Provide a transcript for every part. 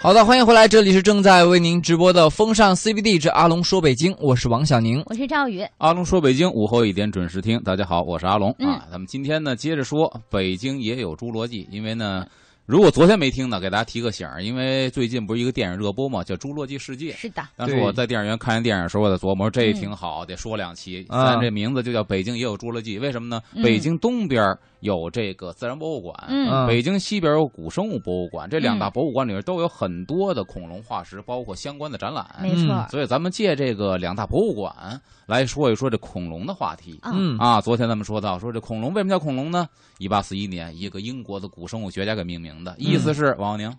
好的，欢迎回来，这里是正在为您直播的风尚 CBD 之阿龙说北京，我是王小宁。我是赵宇，阿龙说北京午后一点准时听，大家好，我是阿龙、嗯啊。咱们今天呢接着说北京也有侏罗纪，因为呢，如果昨天没听呢，给大家提个醒儿，因为最近不是一个电影热播嘛，叫《侏罗纪世界》。是的，当时我在电影院看完电影的时候，我在琢磨，这挺好，得说两期。啊咱这名字就叫北京也有侏罗纪，为什么呢？嗯北京东边有这个自然博物馆，北京西边有古生物博物馆，这两大嗯博物馆里面都有很多的恐龙化石，包括相关的展览。没错，所以咱们借这个两大博物馆来说一说这恐龙的话题。啊嗯啊，昨天咱们说到，说这恐龙为什么叫恐龙呢？一八四一年，一个英国的古生物学家给命名的，意思是王阳宁，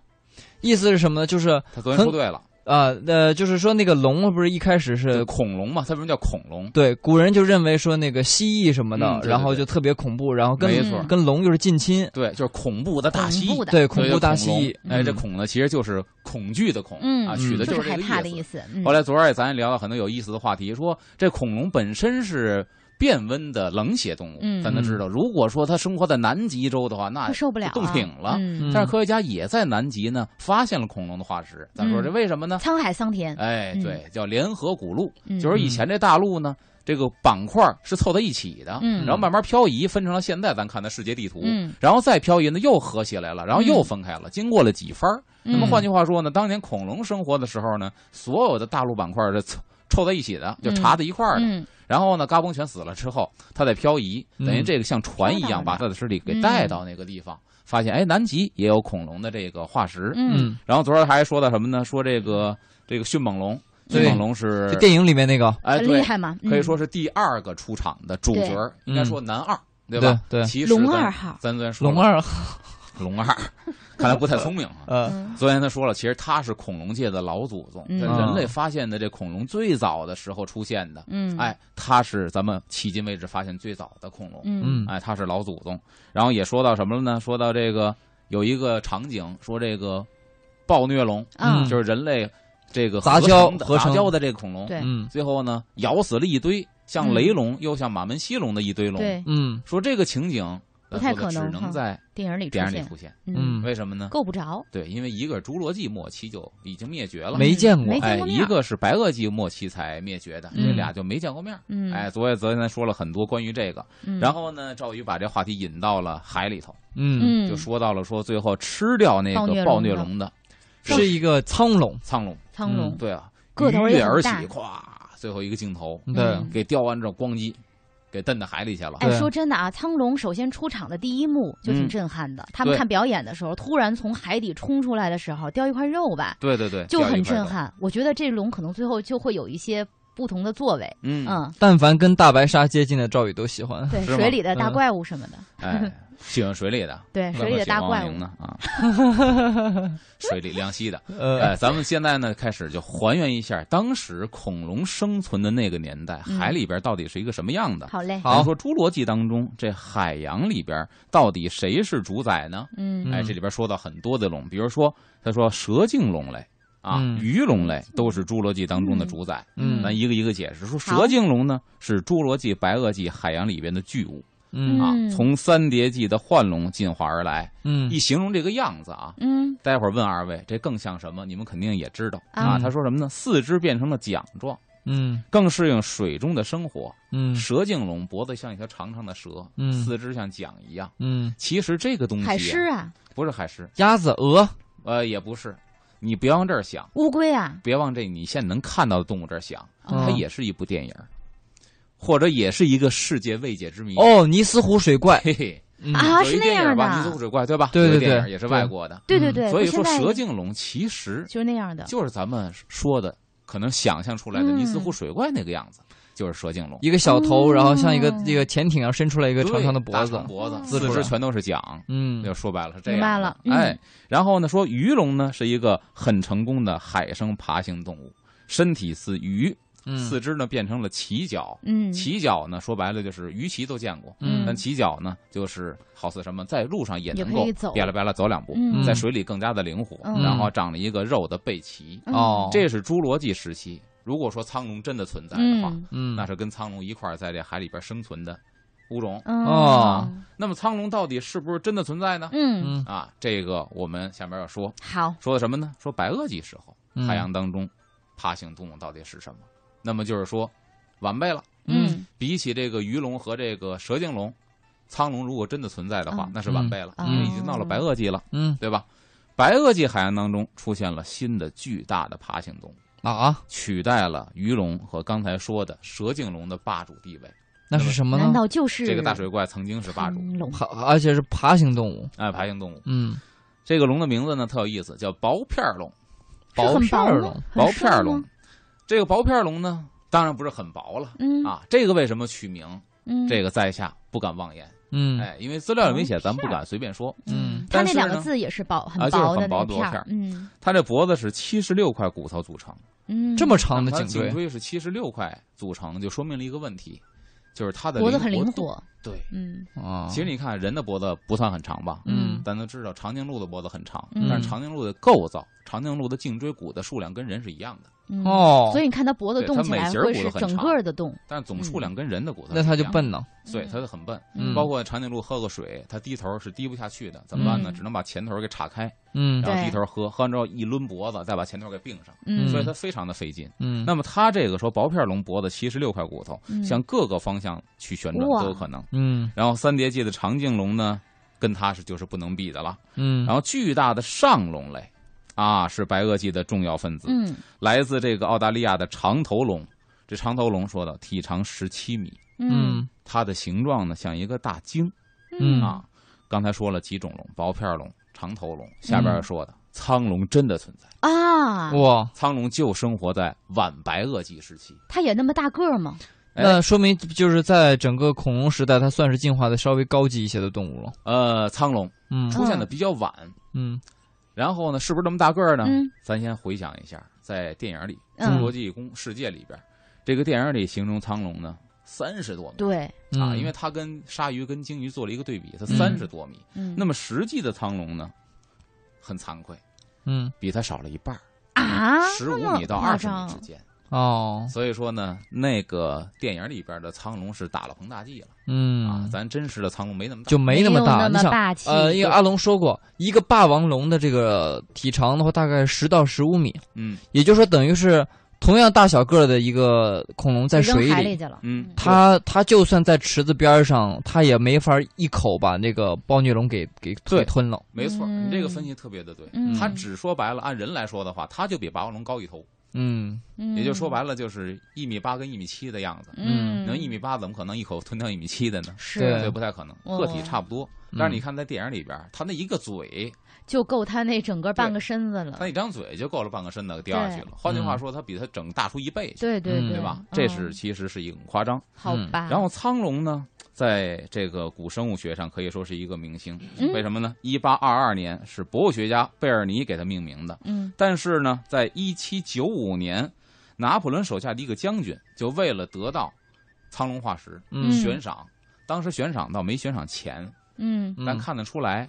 意思是什么呢？就是他昨天说对了，啊呃，就是说那个龙不是一开始是恐龙嘛，它为什么叫恐龙？对古人就认为说那个蜥蜴什么的，嗯对对然后就特别恐怖，然后跟没错跟龙又是近亲，对，就是恐怖的大蜥蜴。对恐怖大蜥蜴。哎，这嗯恐呢其实就是恐惧的恐嗯啊，取的就是害这个意思。怕的意思。嗯后来昨儿咱也聊了很多有意思的话题，说这恐龙本身是变温的冷血动物，嗯。咱都知道，如果说它生活在南极洲的话，那受不了啊，冻挺了。嗯，但是科学家也在南极呢发现了恐龙的化石，咱说嗯这为什么呢？沧海桑田，哎，嗯。对，叫联合古陆，嗯。就是以前这大陆呢，这个板块是凑在一起的，嗯。然后慢慢漂移，分成了现在咱看的世界地图，嗯。然后再漂移呢又合起来了，然后又分开了，经过了几番儿。那么嗯换句话说呢，当年恐龙生活的时候呢，所有的大陆板块是凑凑在一起的，就插在一块儿的。嗯然后呢，嘎嘣全死了之后，他在漂移，嗯。等于这个像船一样，把他的尸体给带到那个地方，发现哎，南极也有恐龙的这个化石。嗯。然后昨儿还说到什么呢？说这个这个迅猛龙，迅猛龙是电影里面那个，哎厉害嘛，可以嗯说是第二个出场的主角应该说男二，对吧？对对。其实龙二号，咱昨天说龙二，龙二，看来不太聪明啊。昨天他说了，其实他是恐龙界的老祖宗，嗯。人类发现的这恐龙最早的时候出现的，嗯，哎，他是咱们迄今为止发现最早的恐龙，哎，他是老祖宗。然后也说到什么了呢？说到这个有一个场景，说这个暴虐龙，就是人类这个杂交合成的杂交的这个恐龙，对。嗯。最后呢咬死了一堆像嗯雷龙又像马门溪龙的一堆龙。对，嗯。说这个情景不太可能只能在电影里出现，电影里出现。嗯为什么呢？够不着，对，因为一个侏罗纪末期就已经灭绝了，没见过哎，一个是白垩纪末期才灭绝的，嗯。这俩就没见过面儿。嗯，哎，昨夜昨天咱说了很多关于这个，嗯，然后呢，赵宇把这话题引到了海里头，嗯，嗯，就说到了说最后吃掉那个暴虐龙的是一个苍龙，苍龙，苍龙嗯对啊，个头鱼跃而起，咵，最后一个镜头对。嗯。给叼完之后咣叽，给蹬到海里去了。哎，说真的啊，苍龙首先出场的第一幕就挺嗯震撼的。他们看表演的时候，突然从海底冲出来的时候，叼一块肉吧，对对对，就。很震撼。我觉得这龙可能最后就会有一些不同的座位。嗯，嗯，但凡跟大白鲨接近的赵宇都喜欢。对，水里的大嗯怪物什么的，哎，喜欢水里的，对，水里的大怪物。怪呢啊，水里凉溪的。呃，哎，咱们现在呢开始就还原一下当时恐龙生存的那个年代，嗯。海里边到底是一个什么样的。好嘞，好。咱说侏罗纪当中，这海洋里边到底谁是主宰呢？嗯。哎，这里边说到很多的龙，比如说他说蛇颈龙类啊、嗯鱼龙类都是侏罗纪当中的主宰。嗯咱一个一个解释，说蛇颈龙呢是侏罗纪、白垩纪海洋里边的巨物嗯啊嗯，从三叠纪的幻龙进化而来。嗯一形容这个样子啊，嗯待会儿问二位，这更像什么？你们肯定也知道啊啊。他说什么呢？四肢变成了桨状，嗯更适应水中的生活。嗯蛇颈龙脖子像一条长长的蛇，嗯四肢像桨一样。嗯，其实这个东西、海狮啊，不是海狮，鸭子、鹅，呃，也不是。你别往这儿想，乌龟啊，别往这你现在能看到的动物这儿想，嗯它也是一部电影，或者也是一个世界未解之谜。哦，尼斯湖水怪，嘿嘿，嗯啊，是那样电影吧？尼斯湖，水怪对吧？对对对也是外国的。对对对，所以说蛇颈龙其实就是那样的，就是咱们说的可能想象出来的嗯尼斯湖水怪那个样子，就是蛇颈龙。一个小头，嗯然后像一个这个潜艇要伸出来一个长长的脖子，脖子，嗯四肢全都是桨。嗯就说白了是这样。明白了嗯哎，然后呢，说鱼龙呢是一个很成功的海生爬行动物，身体似鱼，嗯四肢呢变成了鳍脚。嗯，鳍脚呢，说白了就是鱼鳍都见过，嗯但鳍脚呢，就是好似什么，在路上也能够也可以走吧啦吧啦走两步，嗯在水里更加的灵活，嗯然后长了一个肉的背鳍。嗯哦，这是侏罗纪时期。如果说苍龙真的存在的话，嗯。嗯。那是跟苍龙一块儿在这海里边生存的物种。嗯。哦。那么苍龙到底是不是真的存在呢？嗯，嗯。啊，这个我们下面要说。好，说的什么呢？说白垩纪时候嗯。海洋当中爬行动物到底是什么？那么就是说晚辈了。嗯。比起这个鱼龙和这个蛇颈龙，苍龙如果真的存在的话，嗯。那是晚辈了，嗯。因为已经到了白垩纪了，嗯。对吧？白垩纪海洋当中出现了新的巨大的爬行动物，啊，取代了鱼龙和刚才说的蛇颈龙的霸主地位。那是什么呢难呢？道就是这个大水怪曾经是霸主，龙？还而且是爬行动物。哎，爬行动物。嗯，这个龙的名字呢特有意思，叫薄片龙。薄片龙，薄片龙，这个薄片龙呢，当然不是很薄了嗯啊。这个为什么取名？嗯，这个在下不敢妄言，嗯哎，因为资料里没写，咱不敢随便说。嗯它但是呢那两个字也是薄，很啊就是薄的很薄那片嗯它这脖子是七十六块骨头组成，嗯，这么长的颈椎，颈椎是七十六块组成，就说明了一个问题，就是它的脖子很灵度。活，对，嗯。啊，其实你看人的脖子不算很长吧？嗯。咱都知道长颈鹿的脖子很长，嗯。但是长颈鹿的构造，长颈鹿的颈椎骨的数量跟人是一样的，嗯。哦。所以你看它脖子动起它每节儿来会是整骨都很长个的动，但是总数量跟人的骨头那它就笨呢。对，它就很笨。嗯。包括长颈鹿喝个水，它低头是低不下去的，怎么办呢？嗯。只能把前头给岔开，嗯。然后低头喝，喝完之后一抡脖子，再把前头给并上，嗯，所以它非常的费劲。嗯，那么它这个说薄片龙脖子七十六块骨头，嗯。向各个方向去旋转都有可能。嗯然后三叠纪的长颈龙呢，跟它是就是不能比的了。嗯，然后巨大的上龙类，啊，是白垩纪的重要分子，嗯来自这个澳大利亚的长头龙。这长头龙说的体长十七米，嗯它的形状呢像一个大鲸嗯啊。刚才说了几种龙，薄片龙、长头龙，下边说的、苍龙真的存在。啊，哇，苍龙就生活在晚白垩纪时期。它也那么大个儿吗？哎。那说明就是在整个恐龙时代，它算是进化的稍微高级一些的动物了。呃，苍龙嗯。出现的比较晚，嗯。然后呢，是不是这么大个儿呢？嗯。咱先回想一下，在电影里《嗯。侏罗纪公世界》里边，这个电影里形容苍龙呢三十多米。对，啊，嗯因为它跟鲨鱼跟鲸鱼做了一个对比，它嗯。三十多米。嗯，那么实际的苍龙呢，很惭愧，嗯比它少了一半儿，啊，十五米到夸二十米之间。哦所以说呢，那个电影里边的苍龙是打了膨大剂了、啊嗯，，咱真实的苍龙没那么大。就没那么大。那你想，么霸气。呃，因为阿龙说过，一个霸王龙的这个体长的话，大概十到十五米，嗯也就是说，等于是同样大小个儿的一个恐龙在水里，里去了。嗯，它它就算在池子边上，它也没法一口把那个暴虐龙给给对给吞了。没错，嗯你这个分析特别的对。嗯它只说白了，按人来说的话，它就比霸王龙高一头，嗯嗯，也就说白了就是一米八跟一米七的样子。嗯，能一米八，怎么可能一口吞掉一米七的呢？是对对，不太可能，哦个体差不多。但是你看在电影里边，他那一个嘴，就够他那整个半个身子了他。一张嘴就够了半个身子掉下去了。换句话说，他比他整大出一倍对对对，对吧？嗯这是其实是一个很夸张。好吧。然后苍龙呢，在这个古生物学上可以说是一个明星。嗯。为什么呢？一八二二年是博物学家贝尔尼给他命名的，嗯。但是呢，在一七九五年，拿破仑手下的一个将军就为了得到苍龙化石嗯。悬赏，当时悬赏倒没悬赏钱，嗯。嗯但看得出来，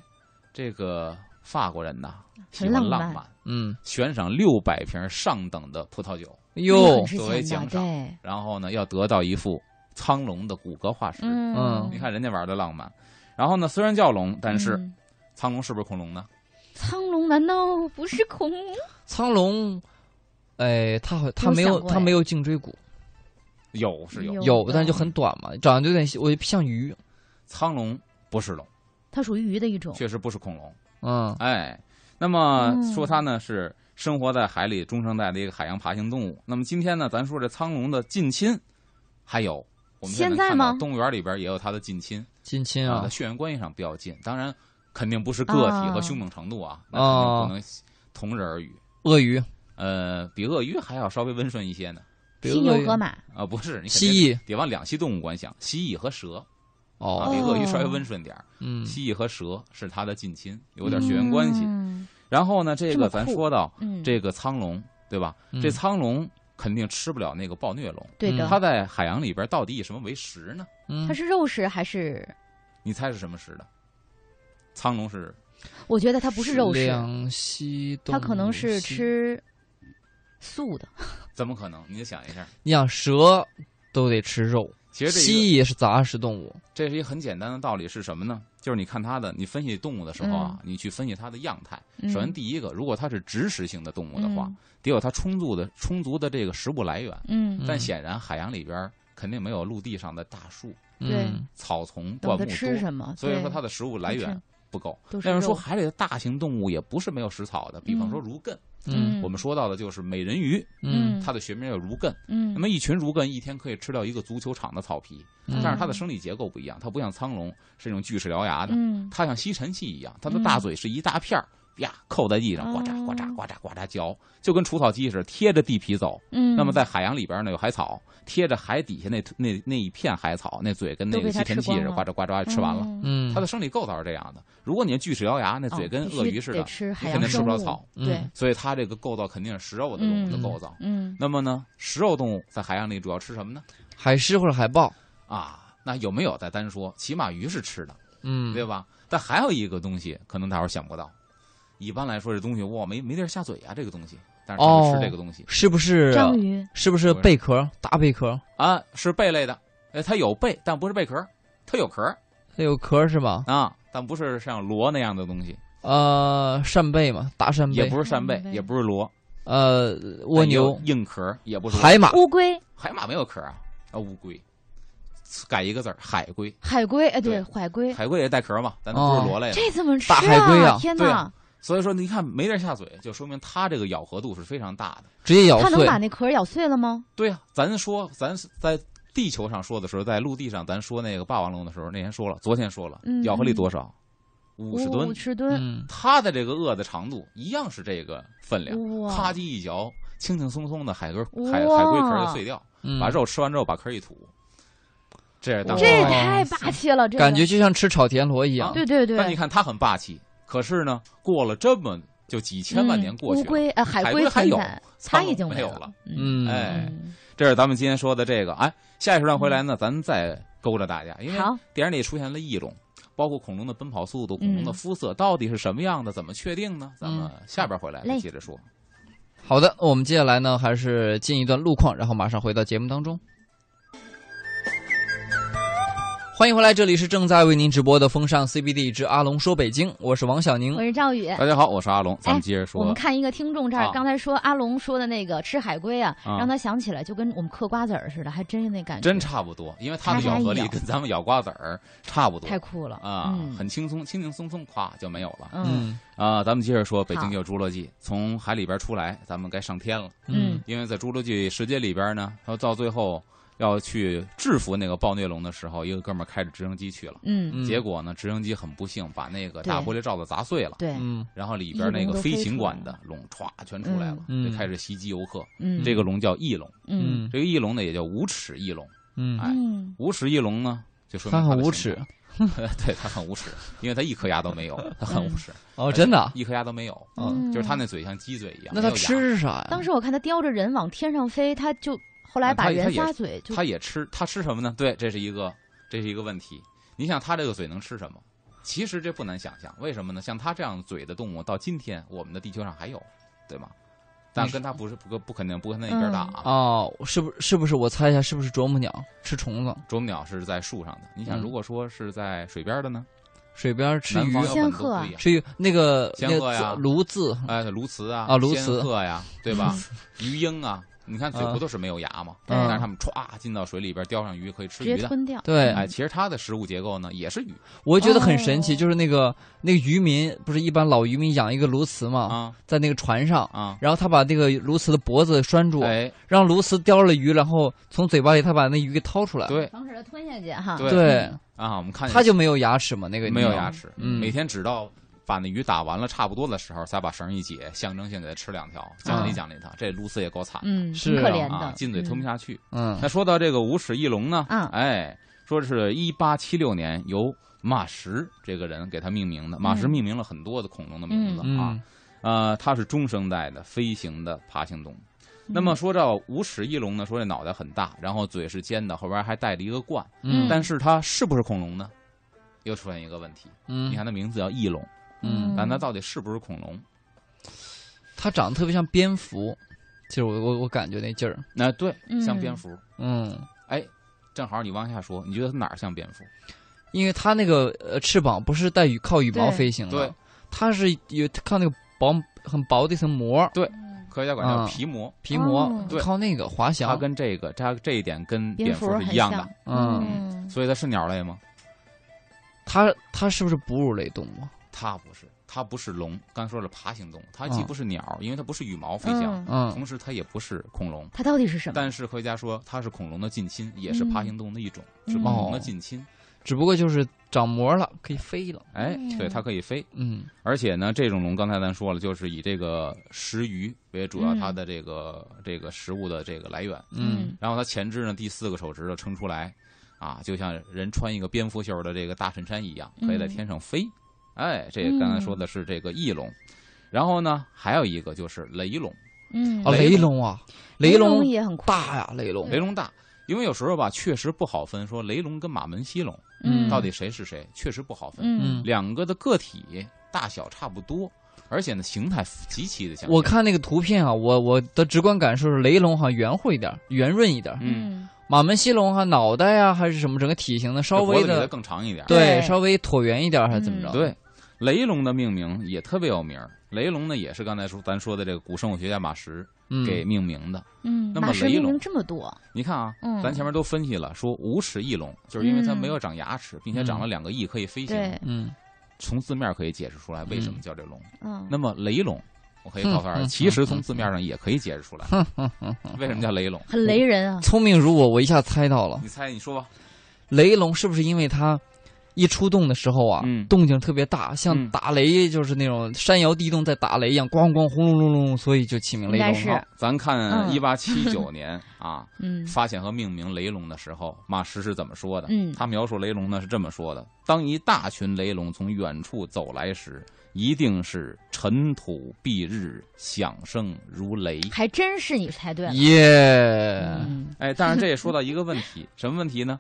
这个法国人呐喜欢浪漫，嗯，悬赏六百瓶上等的葡萄酒，哟作为，奖赏，然后呢要得到一副苍龙的骨骼化石。嗯，你看人家玩的浪漫。然后呢，虽然叫龙，但是嗯苍龙是不是恐龙呢？苍龙难道不是恐龙？苍龙，哎，它好，它没有它没有颈椎骨，有是有，有但就很短嘛，长得有点像我像鱼。苍龙不是龙，它属于鱼的一种。确实不是恐龙。嗯哎，那么嗯说它呢是生活在海里中生代的一个海洋爬行动物。那么今天呢，咱说这苍龙的近亲，还有我们现在吗动物园里边也有它的近亲啊，近亲啊在，血缘关系上比较近。当然，肯定不是个体和啊凶猛程度啊，那肯定不能同日而语。鳄鱼、呃，比鳄鱼还要稍微温顺一些呢。犀比鳄鱼牛河马，啊，不是，你蜥蜴得往两栖动物观想，蜥蜴和蛇啊，哦，比鳄鱼稍微哦温顺点儿。嗯蜥蜴和蛇是它的近亲，有点血缘关系。嗯然后呢，这个咱说到嗯，这个苍龙，对吧？嗯这苍龙肯定吃不了那个暴虐龙，对的，它在海洋里边到底以什么为食呢？嗯它是肉食还是？你猜是什么食的？苍龙是我觉得它不是肉食，两栖动物，它可能是。吃素的。怎么可能？你就想一下，你想蛇都得吃肉，其实这个蜥蜴也是杂食动物。这是一个很简单的道理，是什么呢？就是你看它的，你分析动物的时候啊，你去分析它的样态。嗯首先，第一个，如果它是植食性的动物的话，嗯得有它充足的充足的这个食物来源。嗯但显然，海洋里边肯定没有陆地上的大树、对嗯草丛、灌木多，吃什么，所以说它的食物来源不够。但是说海里的大型动物也不是没有食草的，比方说如艮，嗯我们说到的就是美人鱼，嗯它的学名叫如艮。嗯，那么一群如艮一天可以吃掉一个足球场的草皮，嗯但是它的生理结构不一样，它不像苍龙是那种锯齿獠牙的，嗯它像吸尘器一样，它的大嘴是一大片儿，呀，扣在地上，呱嚓呱嚓呱嚓呱嚓嚼，就跟除草机似的，贴着地皮走。嗯，那么在海洋里边呢，有海草，贴着海底下那那那一片海草，那嘴跟那个吸尘器似的，呱嚓呱嚓吃完了。嗯嗯，它的生理构造是这样的。如果你锯齿獠牙，那嘴跟鳄鱼似的你肯定吃不着草，嗯对，所以它这个构造肯定是食肉的动物的构造。嗯那么呢，食肉动物在海洋里主要吃什么呢？海狮或者海豹。啊，那有没有再单说？起码鱼是吃的，嗯，对吧？但还有一个东西，可能大伙想不到。一般来说，这东西哇，没没地儿下嘴啊，这个东西。但是他们哦吃这个东西、是不是章鱼，是不是贝壳？大贝壳？啊，是贝类的。哎，它有贝，但不是贝壳，它有壳它有壳是吧？啊，但不是像螺那样的东西，呃，扇贝嘛，大扇贝也。不是扇贝也不是螺，呃，蜗牛、硬壳，也不是海马。乌龟、海马没有壳啊，啊，乌龟，改一个字儿，海龟，海龟，哎，对，对海龟，海龟也带壳嘛，但它不是螺类的。这怎么吃大海龟啊天哪啊！所以说，你看没地儿下嘴，就说明它这个咬合度是非常大的。直接咬它能。把那壳咬碎了吗？对呀、咱说咱在地球上说的时候，在陆地上咱说那个霸王龙的时候，那天说了，昨天说了，嗯咬合力多少？五十吨五。十吨，嗯，它的这个颚的长度一样是这个分量，哇啪叽一嚼，轻轻松松的海龟海海龟壳就碎掉，嗯把肉吃完之后把壳一吐，这是当这也太霸气了，这个感觉就像吃炒田螺一样。对对对。但你看它很霸气，可是呢，过了这么就几千万年过去了，嗯乌龟呃海海龟龟还有，它苍已经没有了。。嗯嗯，哎嗯这是咱们今天说的这个。哎，下一时段回来呢，咱再勾着大家，因为，电影里出现了异龙，包括恐龙的奔跑速度、恐龙的嗯肤色到底是什么样的，怎么确定呢？咱们嗯下边回来再接着说。好的，我们接下来呢，还是进一段路况，然后马上回到节目当中。欢迎回来，这里是正在为您直播的风尚 CBD 之阿龙说北京，我是王小宁我。是赵宇。大家好，我是阿龙，咱们接着说。我们看一个听众这儿啊，刚才说阿龙说的那个吃海龟啊，啊让他想起来就跟我们嗑瓜子儿似的，还真是那感觉，真差不多，因为他的咬合力跟咱们咬瓜子儿差不多太酷了啊，嗯很轻松，轻轻松松，咵就没有了嗯啊。咱们接着说，北京好就有侏罗纪，从海里边出来，咱们该上天了。嗯因为在侏罗纪世界里边呢，到最后要去制服那个暴虐龙的时候，一个哥们儿开着直升机去了。嗯，嗯。结果呢，直升机很不幸把那个大玻璃罩子砸碎了，对，嗯。然后里边那个飞行馆的龙歘全出来了，嗯。就开始袭击游客。嗯，这个龙叫翼龙，嗯。这个翼龙呢也叫无齿翼龙。嗯。哎嗯。无齿翼龙呢，就说明它 它很无耻的形状，对，他很无耻，因为他一颗牙都没有，他很无耻，哦，真的啊？一颗牙都没有，嗯。就是他那嘴像鸡嘴一样。那它没有牙。吃啥呀？当时我看他叼着人往天上飞，他就后来把人它它也仨嘴就它也吃，它吃什么呢？对，这是一个，这是一个问题。你想，它这个嘴能吃什么？其实这不难想象，为什么呢？像它这样嘴的动物，到今天我们的地球上还有，对吗？但跟它不是不不肯定不跟它一边大啊。哦，是不是不是？我猜一下，是不是啄木鸟吃虫子？啄木鸟是在树上的，你想，嗯如果说是在水边的呢？水边吃鱼南方有仙鹤啊很多不一样。吃鱼那个仙鹤呀那个字鸬鹚哎，鸬鹚啊，啊鸬鹚仙鹤呀，对吧？鱼鹰啊，你看嘴不都是没有牙吗？对但是他们歘进到水里边钓上鱼可以吃鱼的。吞掉。对哎，其实它的食物结构呢也是鱼我觉得很神奇，哦就是那个那个渔民，不是一般老渔民养一个鸬鹚嘛，啊在那个船上，啊，然后他把那个鸬鹚的脖子拴住，哎，让鸬鹚叼了鱼，然后从嘴巴里他把那鱼给掏出来。对防止它吞下去哈。对对，啊，我们看见它就没有牙齿嘛，那个鸟没有牙。齿，嗯每天只到把那鱼打完了差不多的时候，才把绳一解，象征性给它吃两条，奖励奖励它。这露丝也够惨嗯，是啊。挺可怜啊，的，进嘴吞不下去。嗯。那说到这个无齿翼龙呢，嗯哎，说是一八七六年由马什这个人给它命名的，马什嗯。命名了很多的恐龙的名字嗯。啊，呃，它是中生代的飞行的爬行动。物。嗯那么说到无齿翼龙呢，说这脑袋很大，然后嘴是尖的，后边还带着一个冠，嗯。但是它是不是恐龙呢？又出现一个问题，嗯。你看它名字叫翼龙，嗯，但它到底是不是恐龙？它长得特别像蝙蝠，其实我我我感觉那劲儿。那、对，嗯像蝙蝠。嗯哎，正好你往下说，你觉得它哪儿像蝙蝠？因为它那个呃翅膀不是带羽靠羽毛飞行的，对，它是有靠那个薄很薄的一层膜对科学家管叫啊皮膜，皮膜靠那个滑翔它。跟这个它这一点跟蝙蝙蝠是一样的嗯，所以它是鸟类吗？它它是不是哺乳类动物？它不是，它不是龙。刚才说了爬行动物，它既嗯不是鸟，因为它不是羽毛飞翔，嗯嗯同时它也不是恐龙。它到底是什么？但是科学家说它是恐龙的近亲，也是爬行动物的一种，嗯是恐龙的哦近亲。只不过就是长膜了，可以飞了。哎，嗯对，它可以飞。嗯而且呢，这种龙刚才咱说了，就是以这个食鱼为主要嗯它的这个、这个食物的这个来源。嗯然后它前肢呢第四个手指头撑出来，啊，就像人穿一个蝙蝠袖的这个大衬衫一样，可以在嗯天上飞。哎，这刚才说的是这个翼龙。然后呢，还有一个就是雷龙，嗯，哦，雷雷龙啊，雷龙也很大呀，雷龙雷龙大。因为有时候吧，确实不好分，说雷龙跟马门溪龙嗯到底谁是谁，确实不好分。嗯两个的个体大小差不多，而且呢形态极其的相像。我看那个图片啊，我我的直观感受是雷龙好像圆乎一点，圆润一点。嗯，马门溪龙哈脑袋呀、还是什么整个体型呢，稍微的更长一点。对，对稍微椭圆一点还是怎么着？嗯对，雷龙的命名也特别有名。雷龙呢，也是刚才说咱说的这个古生物学家马什嗯，给命名的。嗯，那么雷龙这么多，你看啊，嗯咱前面都分析了，说无齿翼龙，就是因为它嗯没有长牙齿，并且长了两个翼可以飞行。对，嗯从字面可以解释出来为什么叫这龙。嗯，那么雷龙，我可以告诉大家，其实从字面上也可以解释出来，为什么叫雷龙？很雷人啊，聪明如我，我一下猜到了，你猜，你说吧。雷龙是不是因为它一出动的时候啊，嗯动静特别大，像嗯打雷，就是那种山摇地动在打雷一样，咣咣轰隆隆隆，所以就起名雷龙。咱看嗯一八七九 年啊，嗯发现和命名雷龙的时候，马什是怎么说的？嗯他描述雷龙呢是这么说的：当一大群雷龙从远处走来时，一定是尘土蔽日，响声如雷。还真是你猜对了，耶，嗯哎，但是这也说到一个问题，什么问题呢？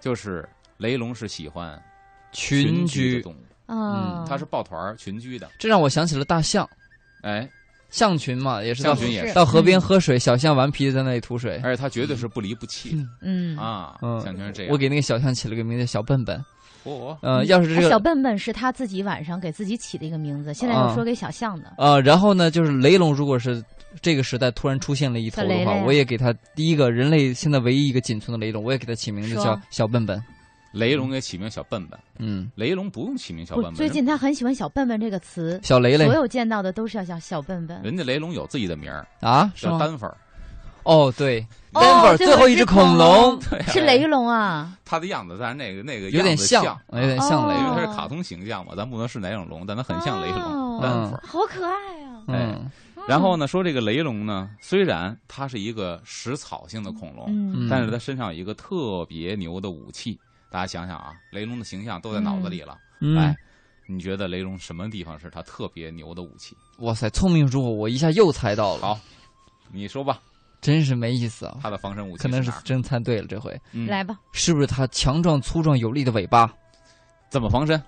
就是雷龙是喜欢群居动物，啊，它是抱团儿群居的。这让我想起了大象，哎，象群嘛，也是到象群也是到河边喝水，小象顽皮的在那里吐水。而且它绝对是不离不弃嗯，啊。嗯象群是这样。我给那个小象起了个名字叫小笨笨。哦，呃，要是这个哎小笨笨是他自己晚上给自己起的一个名字，现在又啊说给小象的，呃，然后呢，就是雷龙，如果是这个时代突然出现了一头的话，雷雷啊我也给它第一个人类现在唯一一个仅存的雷龙，我也给它起名字叫小笨笨。雷龙给起名小笨笨，嗯，雷龙不用起名小笨，笨。最近他很喜欢小笨笨这个词，小雷雷所有见到的都是要叫小笨笨。人家雷龙有自己的名儿，啊，叫丹佛。哦，对哦，Denver 最最后一只恐龙，是雷龙啊，它的样子，但是那个那个有点像，有点像雷。因为它是卡通形象嘛，咱不能是哪种龙，但它很像雷龙。哦丹佛。好可爱啊！嗯然后呢，说这个雷龙呢，虽然它是一个食草性的恐龙，嗯嗯但是它身上有一个特别牛的武器。大家想想啊，雷龙的形象都在脑子里了。嗯哎，，你觉得雷龙什么地方是他特别牛的武器？哇塞，聪明如我，我一下又猜到了。好，你说吧，真是没意思啊！他的防身武器可能是？真猜对了，这回嗯来吧，是不是他强壮粗壮有力的尾巴？怎么防身？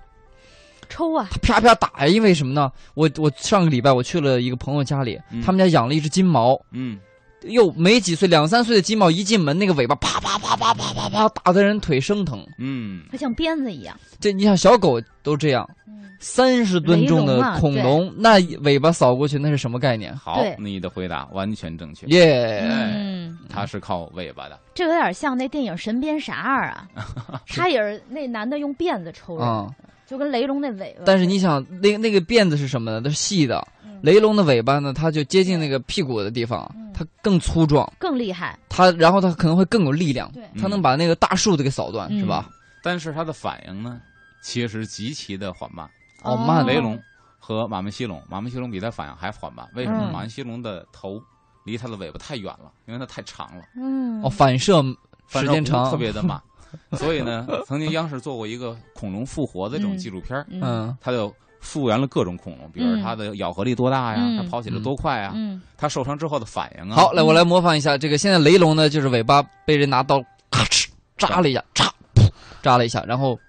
抽啊！他啪啪打呀！因为什么呢？我我上个礼拜我去了一个朋友家里，嗯他们家养了一只金毛，嗯，又没几岁，两三岁的金毛一进门，那个尾巴啪啪啪啪啪啪啪打的人腿生疼。嗯，它像鞭子一样。这你想小狗都这样，嗯，三十吨重的恐龙，那尾巴扫过去那是什么概念？好对，你的回答完全正确。耶！嗯，它是靠尾巴的。这有点像那电影《神鞭啥二》啊，他也是那男的用辫子抽人，啊、就跟雷龙那尾巴。但是你想，那那个辫子是什么呢？它是细的。嗯雷龙的尾巴呢，它就接近那个屁股的地方嗯，它更粗壮，更厉害，它然后它可能会更有力量，对，它能把那个大树都给扫断，嗯是吧？但是它的反应呢，其实极其的缓慢。哦慢雷龙和马门溪龙，马门溪龙比它反应还缓慢。为什么？嗯马门溪龙的头离它的尾巴太远了，因为它太长了，嗯，哦，反射时间长，特别的慢。所以呢，曾经央视做过一个恐龙复活的这种纪录片嗯它就复原了各种恐龙，比如嗯它的咬合力多大呀，嗯它跑起来多快呀，嗯它受伤之后的反应啊。好，来我来模仿一下这个。现在雷龙呢，就是尾巴被人拿刀咔哧扎了一下，嚓噗扎了一下，然后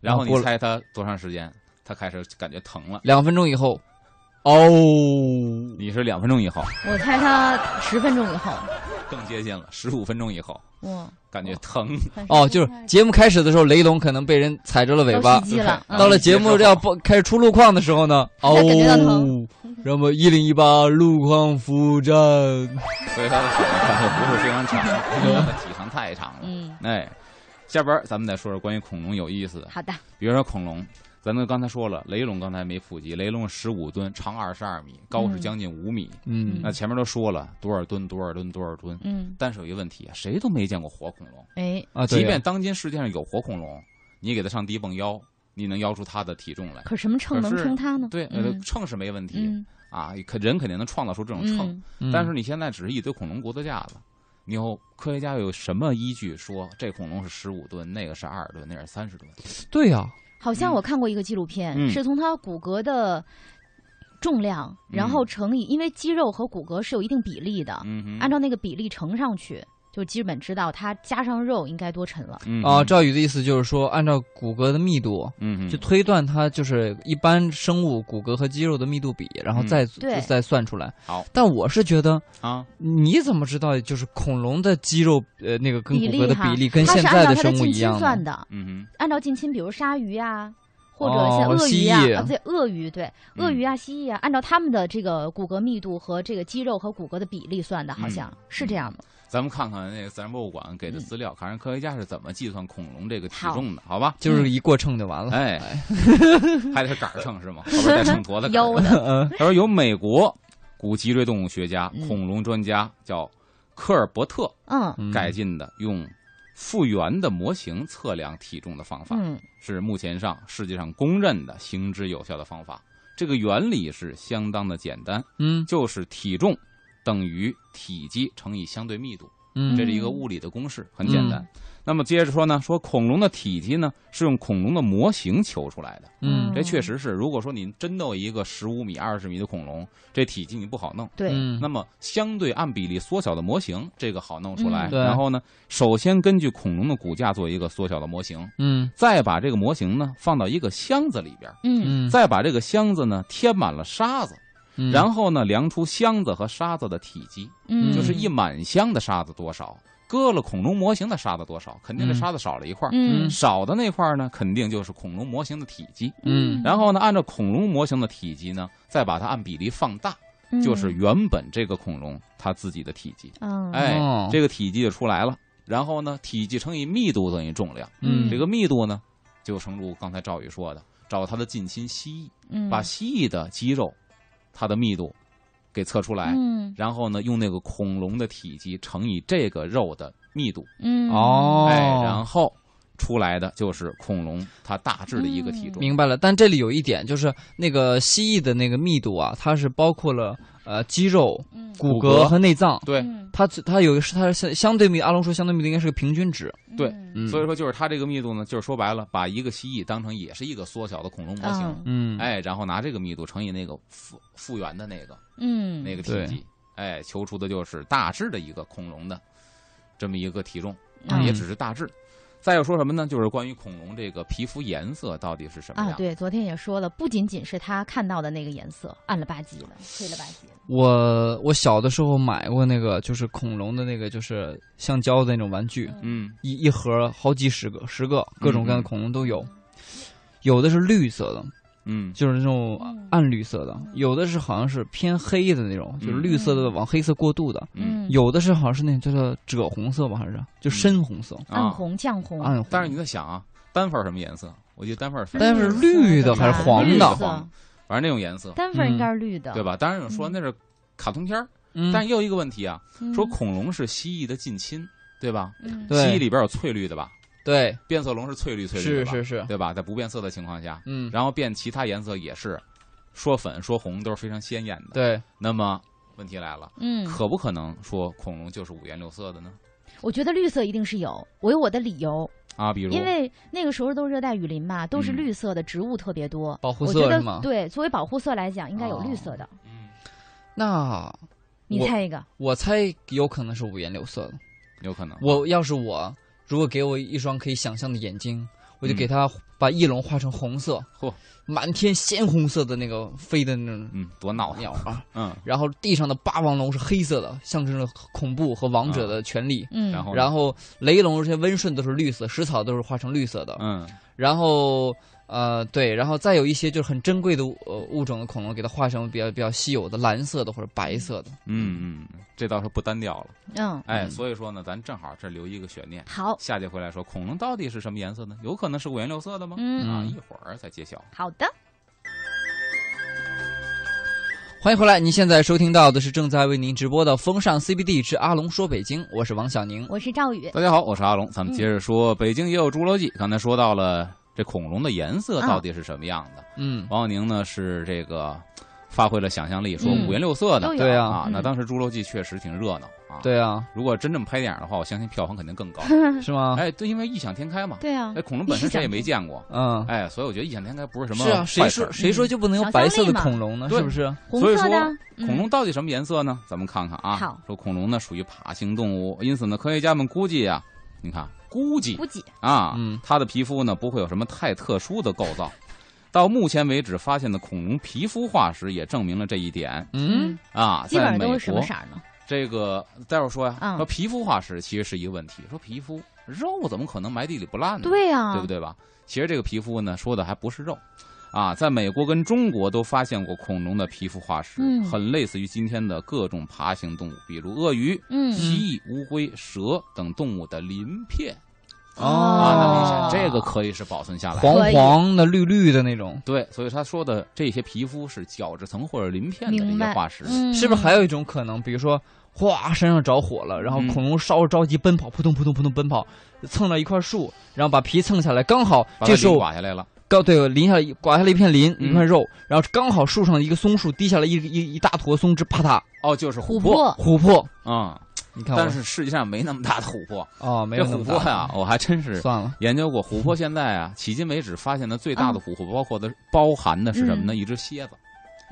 然后你猜它多长时间？它开始感觉疼了。两分钟以后，哦，你是两分钟以后，我猜它十分钟以后，更接近了，十五分钟以后哇，感觉疼，哦，就是节目开始的时候，雷龙可能被人踩着了尾巴。都袭，击了，嗯。到了节目要不开始出路况的时候呢，哦感觉到疼，那么一零一八路况服务站，所以他的腿可能不是非常长，因为他的体长太长了。嗯，哎，下边咱们再说说关于恐龙有意思的，好的，比如说恐龙，咱们刚才说了，雷龙刚才没普及，雷龙十五吨，长二十二米，高是将近五米。嗯那前面都说了多少吨，多少吨，多少吨。嗯，但是有一个问题，谁都没见过活恐龙。哎，啊，即便当今世界上有活恐龙，你给它上低泵腰，你能腰出它的体重来。可什么秤能称它呢？对，秤是没问题嗯啊，可人肯定能创造出这种秤。但是你现在只是一堆恐龙骨头架子，你有科学家有什么依据说这恐龙是十五吨，那个是二十吨，那是三十吨？对呀，好像我看过一个纪录片，嗯。是从他骨骼的重量，然后乘以，因为肌肉和骨骼是有一定比例的，嗯，按照那个比例乘上去，就基本知道它加上肉应该多沉了。嗯啊，赵宇的意思就是说，按照骨骼的密度，嗯哼，就推断它就是一般生物骨骼和肌肉的密度比，然后嗯。再、对。再算出来。好，但我是觉得，啊，你怎么知道就是恐龙的肌肉呃那个跟骨比例哈骼的比例跟它现是按照它的生物近亲一样呢？算的，嗯按照近亲，比如鲨鱼啊，或者哦像鳄蜥鱼啊，对，鳄鱼，对，嗯。鳄鱼啊，蜥蜴啊，按照它们的这个骨骼密度和这个肌肉和骨骼的比例算的，好像嗯。是这样吗？咱们看看那个自然博物馆给的资料，看看科学家是怎么计算恐龙这个体重的，好吧？就是一过秤就完了。哎，还得是杆儿秤是吗？后边带秤砣的杆儿腰的，嗯 他说有美国古脊椎动物学家、嗯恐龙专家叫科尔伯特改进的用复原的模型测量体重的方法，嗯是目前上世界上公认的行之有效的方法。这个原理是相当的简单，嗯就是体重等于体积乘以相对密度，嗯。这是一个物理的公式，很简单。那么接着说呢，说恐龙的体积呢是用恐龙的模型求出来的，嗯。这确实是。如果说你真弄一个十五米、二十米的恐龙，这体积你不好弄。对，嗯。那么相对按比例缩小的模型，这个好弄出来。嗯。对然后呢，首先根据恐龙的骨架做一个缩小的模型，嗯。再把这个模型呢放到一个箱子里边，嗯。嗯，再把这个箱子呢填满了沙子，嗯然后呢量出箱子和沙子的体积，嗯，就是一满箱的沙子多少，搁了恐龙模型的沙子多少，肯定这嗯沙子少了一块儿。嗯少的那块儿呢，肯定就是恐龙模型的体积。嗯然后呢，按照恐龙模型的体积呢，再把它按比例放大，嗯就是原本这个恐龙它自己的体积。嗯哎，哦这个体积就出来了。然后呢，体积乘以密度等于重量。嗯这个密度呢，就成如刚才赵宇说的，找它的近亲蜥蜴，嗯把蜥蜴的肌肉，它的密度给测出来，嗯。然后呢，用那个恐龙的体积乘以这个肉的密度，嗯。哦，哎，然后出来的就是恐龙它大致的一个体重。明白了。但这里有一点，就是那个蜥蜴的那个密度啊，它是包括了呃肌肉、嗯。骨骨骼。骼和内脏。对，嗯它它有一个是它是相对密，阿龙说相对密度应该是个平均值。对所以说就是它这个密度呢，就是说白了，把一个蜥蜴当成也是一个缩小的恐龙模型，嗯。嗯，哎，然后拿这个密度乘以那个复复原的那个嗯。那个体积，哎，求出的就是大致的一个恐龙的这么一个体重，嗯。也只是大致。再有说什么呢？就是关于恐龙这个皮肤颜色到底是什么样？，啊对，昨天也说了，不仅仅是他看到的那个颜色，暗了吧唧的，黑了吧唧的。我我小的时候买过那个就是恐龙的那个就是橡胶的那种玩具，嗯一一盒好几十个，十个各种各样的嗯恐龙都有，有的是绿色的，嗯。就是那种嗯暗绿色的；有的是好像是偏黑的那种，就是绿色的往黑色过渡的；嗯。有的是好像是那种叫做赭红色吧，还是？就深红色、啊，暗红、绛红，暗红。但是你在想啊，单份什么颜色？我记得单份儿粉，但是绿的还是黄的。黄，反正那种颜色，单份应该是绿的，对吧？当然有人说嗯。那是卡通片但是也有一个问题啊，嗯？说恐龙是蜥蜴的近亲，对吧？蜥蜴里边有翠绿的吧？对，变色龙是翠绿翠绿的？是是是，对吧？在不变色的情况下，嗯，然后变其他颜色也是，说粉说红都是非常鲜艳的。对，那么问题来了，嗯，可不可能说恐龙就是五颜六色的呢？我觉得绿色一定是有，我有我的理由，啊，比如因为那个时候都是热带雨林嘛，都是嗯绿色的植物特别多，保护我觉得色是吗？对，作为保护色来讲，应该有哦绿色的。嗯，那你猜一个？我猜有可能是五颜六色的。有可能。我要是我，如果给我一双可以想象的眼睛，我就给他把翼龙画成红色，嚯，满天鲜红色的那个飞的那种嗯，多闹腾，鸟啊，嗯，然后地上的霸王龙是黑色的，象征着恐怖和王者的权利。嗯，然后呢？然后雷龙这些温顺都是绿色，食草都是画成绿色的。嗯。然后呃对，然后再有一些就是很珍贵的呃物种的恐龙，给它画成比较比较稀有的蓝色的或者白色的。嗯嗯，这倒是不单调了，嗯，哎，嗯所以说呢，咱正好这留一个悬念，好，下节回来说恐龙到底是什么颜色呢？有可能是五颜六色的吗？嗯，啊，嗯一会儿再揭晓。好的，欢迎回来，您现在收听到的是正在为您直播的《风尚 CBD 之阿龙说北京》，我是王小宁。我是赵宇，大家好，我是阿龙，咱们接着嗯说，北京也有侏罗纪。刚才说到了这恐龙的颜色到底是什么样的？嗯，王小宁呢是这个发挥了想象力，说嗯五颜六色的对啊啊。那嗯当时侏罗纪确实挺热闹啊。，对啊，如果真这么拍电影的话，我相信票房肯定更高。是吗？哎，对，因为异想天开嘛。对啊哎，，恐龙本身谁也没见过，嗯，哎，所以我觉得异想天开不是什么是啊，谁坏事儿说谁说就不能有白色的恐龙呢？是不是？红所以说色的，嗯恐龙到底什么颜色呢？咱们看看啊。好，说恐龙呢属于爬行动物，因此呢，科学家们估计啊，你看估计估计，啊，嗯它的皮肤呢不会有什么太特殊的构造。到目前为止发现的恐龙皮肤化石也证明了这一点嗯，啊。基本在美国上都是什么色呢？这个待会儿说呀，嗯说皮肤化石其实是一个问题。说皮肤肉怎么可能埋地里不烂呢？对呀，对不？对吧？其实这个皮肤呢，说的还不是肉，啊，在美国跟中国都发现过恐龙的皮肤化石，嗯很类似于今天的各种爬行动物，比如鳄鱼、嗯，蜥蜴、乌龟、蛇等动物的鳞片哦啊，那明显哦这个可以是保存下来。黄黄的、绿绿的那种，对，所以他说的这些皮肤是角质层或者鳞片的这些化石。嗯，是不是还有一种可能？比如说，哗，身上着火了，然后嗯恐龙烧着着急奔跑，扑通扑通扑通奔跑，蹭到一块树，然后把皮蹭下来，刚好这时候刮下来了，刚对淋下来刮下来一片林，嗯一块肉，然后刚好树上的一个松树滴下来一一一大坨松枝，啪嗒，哦，就是琥珀珀，琥珀。嗯，你看，但是世界上没那么大的琥珀。哦，没这有那么大。琥珀呀，我还真是算了，研究过琥珀，现在啊，迄今为止发现的最大的琥珀，包括的包含的是什么呢？一只蝎子，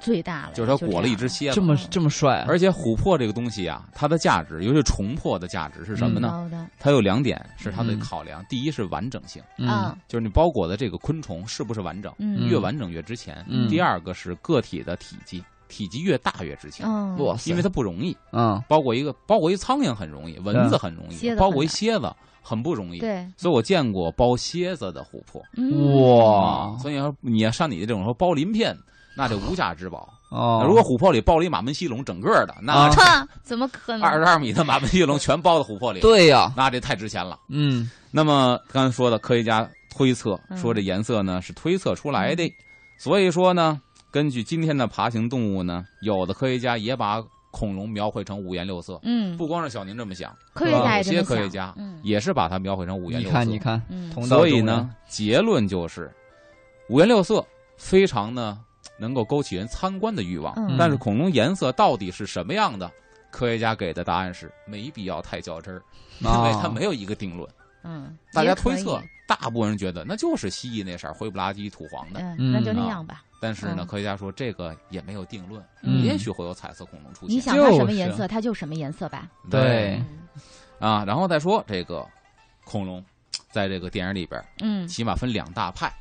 最大了，就是它裹了一只蝎子这。么这么帅，而且琥珀这个东西啊，它的价值，尤其虫珀的价值是什么呢？它有两点是它的嗯考量，第一是完整性，嗯嗯就是你包裹的这个昆虫是不是完整，嗯越完整越值钱。嗯第二个是个体的体积，体积越大越值钱，嗯，哇塞，因为它不容易。嗯包裹一个包裹一苍蝇很容易，蚊子很容易，包裹一蝎子很不容易。对，所以我见过包蝎子的琥珀。嗯哇啊，所以要你要像你这种说包鳞片，那这无价之宝。哦，如果琥珀里包了一马门溪龙，整个的那啊，怎么可能？二十二米的马门溪龙全包在琥珀里，对呀，那这太值钱了。嗯那么刚才说的科学家推测嗯说这颜色呢是推测出来的，所以说呢，根据今天的爬行动物呢，有的科学家也把恐龙描绘成五颜六色。嗯，不光是小宁这么想，科学家些科学家嗯也是把它描绘成五颜六色。你看你看，嗯所以呢，结论就是五颜六色非常呢能够勾起人参观的欲望。嗯但是恐龙颜色到底是什么样的？科学家给的答案是没必要太较真儿，因为啊它没有一个定论。嗯，大家推测，大部分人觉得那就是蜥蜴那色儿灰不拉几、土黄的。嗯，那就那嗯样吧。但是呢，嗯科学家说这个也没有定论，嗯也许会有彩色恐龙出现。你想它什么颜色，它就什么颜色吧。对嗯啊，然后再说这个恐龙，在这个电影里边，嗯，起码分两大派，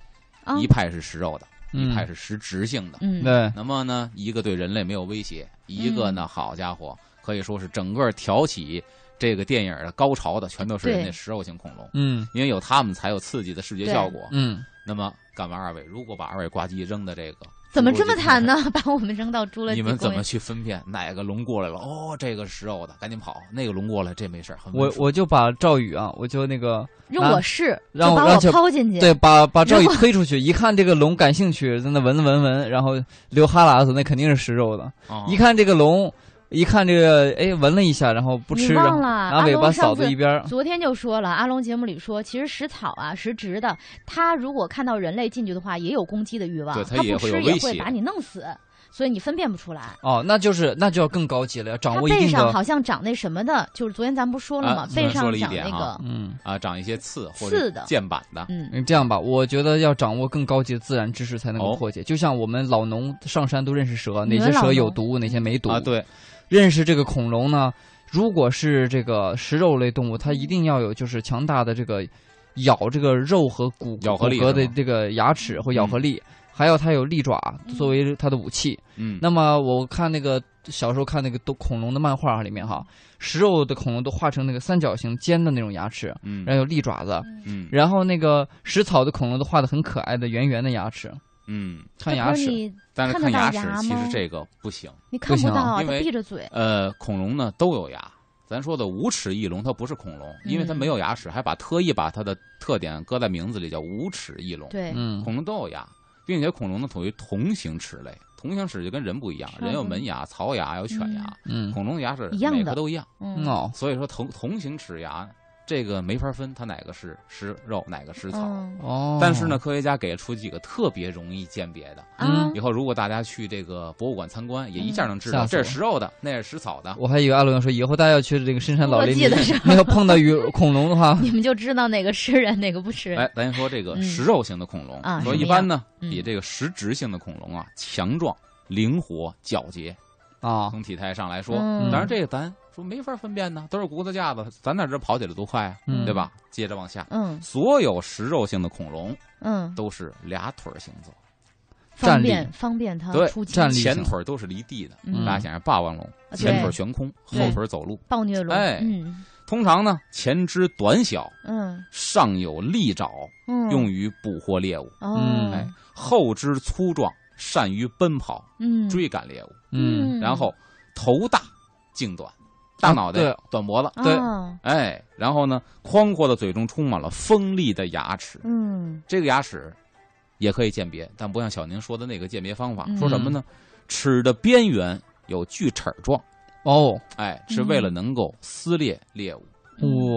啊一派是食肉的，嗯一派是食植性的。嗯，对，那么呢，一个对人类没有威胁，一个呢，好家伙，可以说是整个挑起这个电影的高潮的，全都是人家食肉性恐龙，嗯。因为有他们才有刺激的视觉效果。嗯，那么，敢问二位，如果把二位挂机扔到这个，怎么这么惨？呢？把我们扔到侏罗纪你们怎么去分辨哪个龙过来了？哦，这个是食肉的，赶紧跑；那个龙过来，这没事我我就把赵宇啊，我就那个用啊我试，让我把我我让抛进去。对，把把赵宇推出去，一看这个龙感兴趣，在那闻闻闻，然后流哈喇子，那肯定是食肉的。哦一看这个龙，一看这个，哎，闻了一下，然后不吃，你然后忘了拿尾巴阿龙上次扫在一边。昨天就说了，阿龙节目里说，其实食草啊、食植的，它如果看到人类进去的话，也有攻击的欲望，对它也不吃也会有威胁会把你弄死，所以你分辨不出来。哦，那就是那就要更高级了，要掌握一定的，上好像长那什么的，就是昨天咱不说了吗？啊背上说了一长那个，嗯。啊，长一些刺或者刺的剑板的，嗯，嗯，这样吧，我觉得要掌握更高级的自然知识才能够哦破解。就像我们老农上山都认识蛇，哪些蛇有毒，哪些没毒啊，对，认识这个恐龙呢，如果是这个食肉类动物，它一定要有就是强大的这个咬这个肉和骨咬合力骨骼的这个牙齿或咬合力，还有它有利爪作为它的武器。嗯，那么我看那个小时候看那个都恐龙的漫画里面哈，食肉的恐龙都画成那个三角形尖的那种牙齿，嗯。然后有利爪子，嗯。然后那个食草的恐龙都画的很可爱的圆圆的牙齿，嗯，看牙齿。但是看牙齿其实这个不行。你看不到，因为闭着嘴。呃，恐龙呢都有牙。咱说的无齿翼龙，它不是恐龙，因为它嗯没有牙齿，还把特意把它的特点搁在名字里，叫无齿翼龙。对，嗯恐龙都有牙，并且恐龙呢属于同形齿类。同形齿就跟人不一样，人有门牙、槽牙，有犬牙，嗯恐龙的牙是一样的每个都一样。嗯哦所以说同同形齿牙这个没法分，它哪个是食肉，哪个食草。嗯哦，但是呢，科学家给出几个特别容易鉴别的。嗯以后如果大家去这个博物馆参观，也一下能知道这是食肉的，那是食草的。我还以为阿伦说以后大家要去这个深山老林没有碰到与恐龙的话，你们就知道哪个吃人，哪个不吃人。哎，咱说这个嗯食肉型的恐龙，啊说一般呢，嗯比这个食植性的恐龙啊强壮、灵活、矫捷。啊，从体态上来说，嗯当然这个咱说没法分辨呢，都是骨头架子，咱哪知道跑起来多快啊，嗯对吧？接着往下，嗯所有食肉性的恐龙嗯，都是俩腿行走，方站立便方便它对出击。站立前腿都是离地的。嗯大家想想，霸王龙啊前腿悬空，后腿走路。暴虐龙。哎嗯通常呢，前肢短小，嗯上有利爪，嗯，用于捕获猎物；嗯哎，后肢粗壮，善于奔跑、嗯追赶猎物。嗯然后头大颈短，大脑袋、对短脖子，对哦。哎，然后呢，宽阔的嘴中充满了锋利的牙齿。嗯。这个牙齿也可以鉴别，但不像小宁说的那个鉴别方法，嗯。说什么呢？齿的边缘有锯齿状，哦，哎，是为了能够撕裂猎物。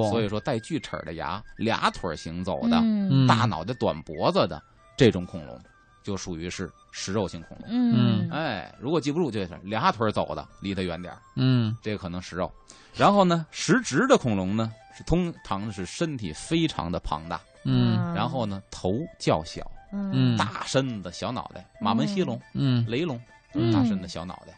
哇，所以说，带锯齿的牙、俩腿行走的、嗯。大脑袋、短脖子的这种恐龙，就属于是食肉性恐龙。嗯。哎，如果记不住，就是俩腿走的，离它远点儿。嗯。这个可能食肉。然后呢，食植的恐龙呢，是通常是身体非常的庞大，嗯。然后呢头较小，嗯。大身子小脑袋，马门溪龙、嗯。雷龙，嗯。大身子小脑袋。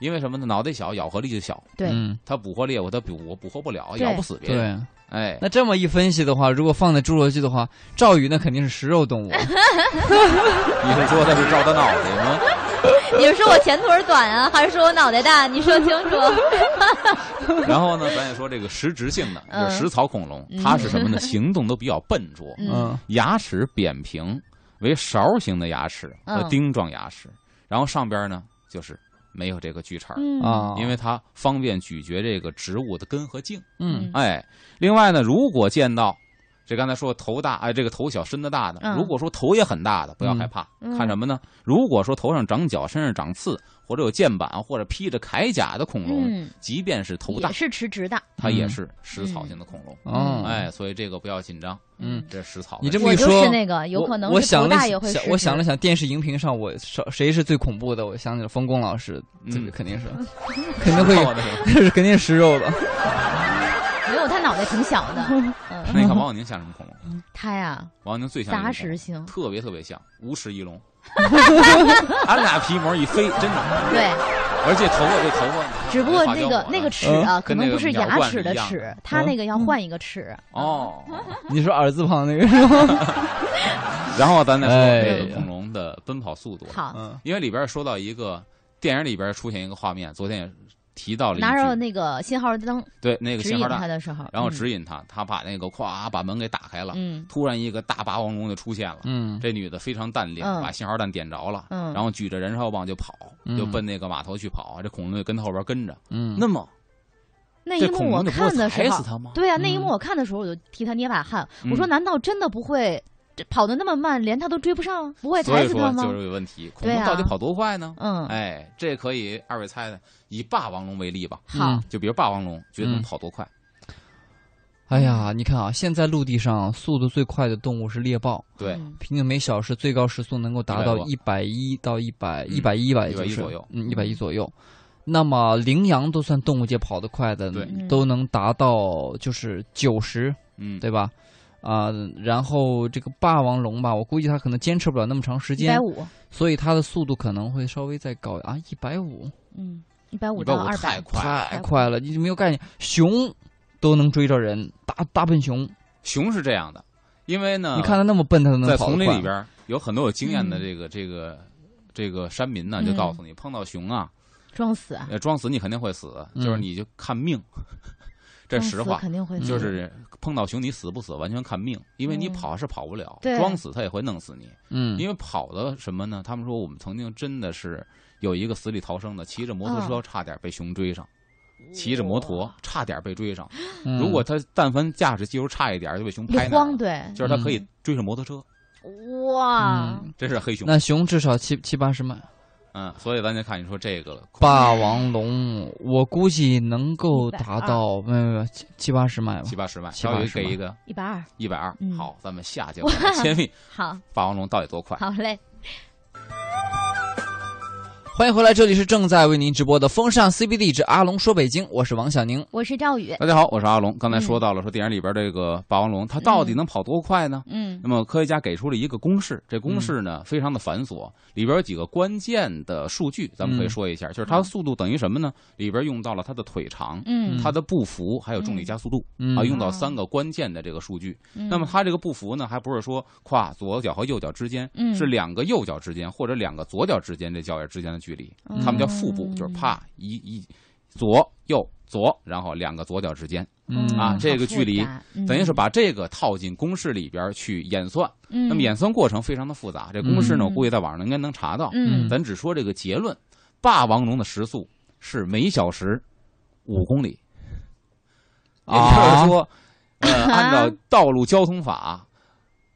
因为什么呢？脑袋小，咬合力就小，对。嗯。它捕获猎物它捕捕获不了，咬不死别人。对。哎，那这么一分析的话，如果放在侏罗纪的话，赵宇那肯定是食肉动物。你是说他是照它脑袋吗？你是说我前腿短啊，还是说我脑袋大？你说清楚。然后呢，咱也说这个食植性的，嗯就是食草恐龙，嗯它是什么呢？行动都比较笨拙，嗯牙齿扁平，为勺形的牙齿和嗯钉状牙齿，然后上边呢就是没有这个锯齿儿，嗯。啊，因为它方便咀嚼这个植物的根和茎。嗯。哎，另外呢，如果见到这刚才说头大，哎，这个头小身子大的，嗯如果说头也很大的，不要害怕，嗯看什么呢？如果说头上长角，身上长刺，或者有剑板，或者披着铠甲的恐龙，嗯，即便是头大也，是持直的。它也是食草性的恐龙。哦，哎，所以这个不要紧张，嗯，这是食草。你这么我就一说是那个，有可能我我想了头大也会想，我想了想，电视荧屏上我谁谁是最恐怖的？我想起了冯巩老师，这个嗯肯定是，肯定会我的这是肯定是食肉的。没有，他脑袋挺小的。嗯，那你看王小宁像什么恐龙？他呀，王小宁最像杂食性。特别特别像无齿翼龙，俺俩皮膜一飞，真的，对，而且头发这头发，只不过没那个那个齿啊，可能不是牙齿的的齿，他那个要换一个齿。哦。你说耳字旁那个是吗？然后咱再说恐龙的奔跑速度，好，嗯因为里边说到一个电影里边出现一个画面，昨天也提到了拿着，那个信号灯对那个信号弹，他的时候，然后嗯指引他，他把那个咵把门给打开了，嗯突然一个大霸王龙就出现了。嗯这女的非常淡定，嗯把信号弹点着了，嗯然后举着燃烧棒就跑，嗯就奔那个码头去跑。这恐龙就跟后边跟着。嗯，那么那一幕我看的时候踩死，他吗？对啊，那一嗯幕我看的时候，我就替他捏把汗。嗯我说，难道真的不会这跑得那么慢，连他都追不上，不会所以说踩死他吗？就是有问题，恐龙到底跑多快呢？嗯，哎，这可以二位猜猜，以霸王龙为例吧，好嗯，就比如霸王龙，觉得能嗯跑多快？哎呀，你看啊，现在陆地上速度最快的动物是猎豹，对，嗯平均每小时最高时速能够达到一百一到一百一百一吧，一百一左右嗯，一百一左右。那么羚羊都算动物界跑得快的，对都能达到就是九十，嗯，对吧？啊、然后这个霸王龙吧，我估计它可能坚持不了那么长时间一百，五，所以它的速度可能会稍微再高啊，一百五，嗯，一百五到二百，太快了。太快了，你没有概念，熊都能追着人，大大笨熊，熊是这样的，因为呢，你看它那么笨，它都能在丛林里边有很多有经验的嗯这个这个这个山民呢，就嗯告诉你，碰到熊啊，装死啊，呃，装死你肯定会死，嗯就是你就看命，这实话。肯定会，就是碰到熊，你死不死完全看命，因为你嗯跑是跑不了，对装死他也会弄死你。嗯，因为跑的什么呢？他们说我们曾经真的是有一个死里逃生的，骑着摩托车嗯差点被熊追上，骑着摩托差点被追上。嗯如果他但凡驾驶技术差一点，就被熊拍那儿了。对，就是他可以追上摩托车，哇，嗯这是黑熊。那熊至少七七八十迈。嗯，所以咱就看你说这个了。霸王龙，我估计能够达到没有没有七七八十迈吧七。八十万，七八十万稍微给一个一百二，一百二嗯。好，咱们下节目 揭秘好，霸王龙到底多快。好嘞，欢迎回来，这里是正在为您直播的风尚 CBD 之阿龙说北京，我是王小宁。我是赵宇，大家好，我是阿龙。刚才说到了，说电影里边这个霸王龙，它到底能跑多快呢？嗯那么科学家给出了一个公式，这公式呢非常的繁琐，里边有几个关键的数据，咱们可以说一下，就是它的速度等于什么呢？里边用到了它的腿长、嗯，它的步幅，还有重力加速度嗯啊，用到三个关键的这个数据。嗯那么它这个步幅呢，还不是说跨左脚和右脚之间，嗯是两个右脚之间或者两个左脚之间这脚眼之间的距离，嗯他们叫腹部，就是啪一一左右左，然后两个左脚之间，嗯。啊这个距离等于是把这个套进公式里边去演算。嗯。那么演算过程非常的复杂，这公式呢，嗯。我估计在网上应该能查到。嗯。咱只说这个结论：霸王龙的时速是每小时五公里，也啊就是说，呃，按照道路交通法，